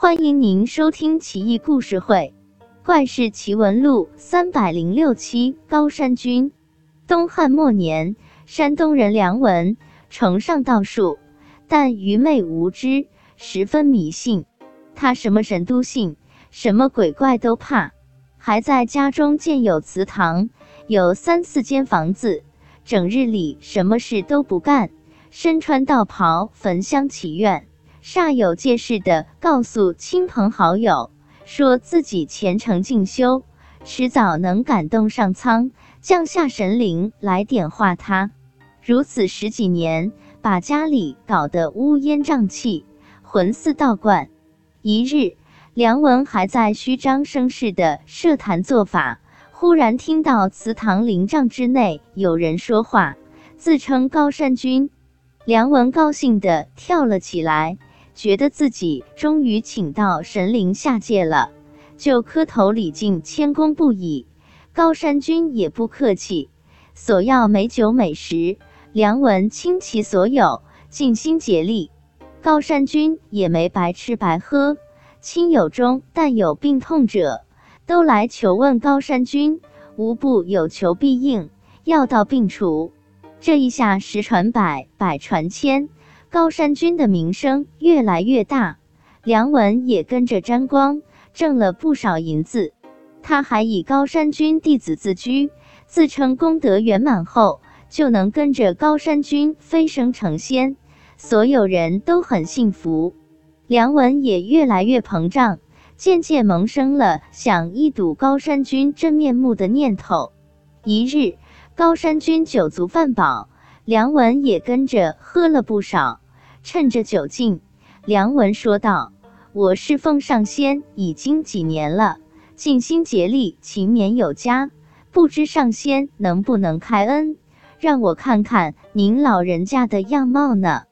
欢迎您收听《奇异故事会·怪事奇闻录》三百零六期。高山君，东汉末年，山东人梁文崇尚道术，但愚昧无知，十分迷信。他什么神都信，什么鬼怪都怕，还在家中建有祠堂，有三四间房子，整日里什么事都不干，身穿道袍，焚香祈愿。煞有介事的告诉亲朋好友，说自己虔诚进修，迟早能感动上苍，降下神灵来点化他。如此十几年，把家里搞得乌烟瘴气，魂似道观。一日，梁文还在虚张声势的设坛做法，忽然听到祠堂灵帐之内有人说话，自称高山君。梁文高兴地跳了起来。觉得自己终于请到神灵下界了，就磕头礼敬，谦恭不已。高山君也不客气，索要美酒美食。梁文倾其所有，尽心竭力。高山君也没白吃白喝，亲友中但有病痛者，都来求问高山君，无不有求必应，药到病除。这一下十传百，百传千。高山君的名声越来越大，梁文也跟着沾光，挣了不少银子。他还以高山君弟子自居，自称功德圆满后就能跟着高山君飞升成仙，所有人都很幸福。梁文也越来越膨胀，渐渐萌生了想一睹高山君真面目的念头。一日，高山君酒足饭饱。梁文也跟着喝了不少，趁着酒劲，梁文说道：“我侍奉上仙已经几年了，尽心竭力，勤勉有加，不知上仙能不能开恩，让我看看您老人家的样貌呢？”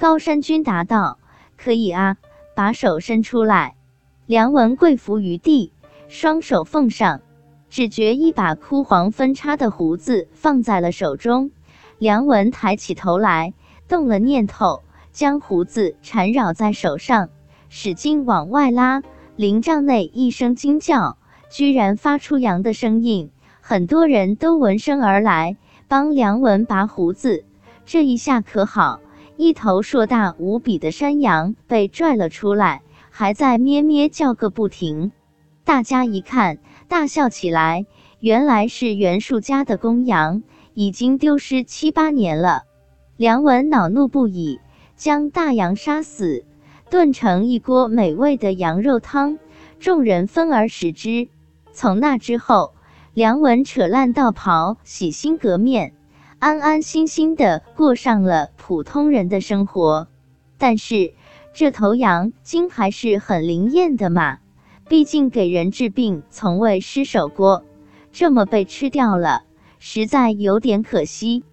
高山君答道：“可以啊，把手伸出来。”梁文跪伏于地，双手奉上，只觉一把枯黄分叉的胡子放在了手中。梁文抬起头来，动了念头，将胡子缠绕在手上，使劲往外拉。灵帐内一声惊叫，居然发出羊的声音。很多人都闻声而来，帮梁文拔胡子。这一下可好，一头硕大无比的山羊被拽了出来，还在咩咩叫个不停。大家一看，大笑起来。原来是袁术家的公羊。已经丢失七八年了，梁文恼怒不已，将大羊杀死，炖成一锅美味的羊肉汤，众人分而食之。从那之后，梁文扯烂道袍，洗心革面，安安心心的过上了普通人的生活。但是这头羊精还是很灵验的嘛，毕竟给人治病从未失手过，这么被吃掉了。实在有点可惜。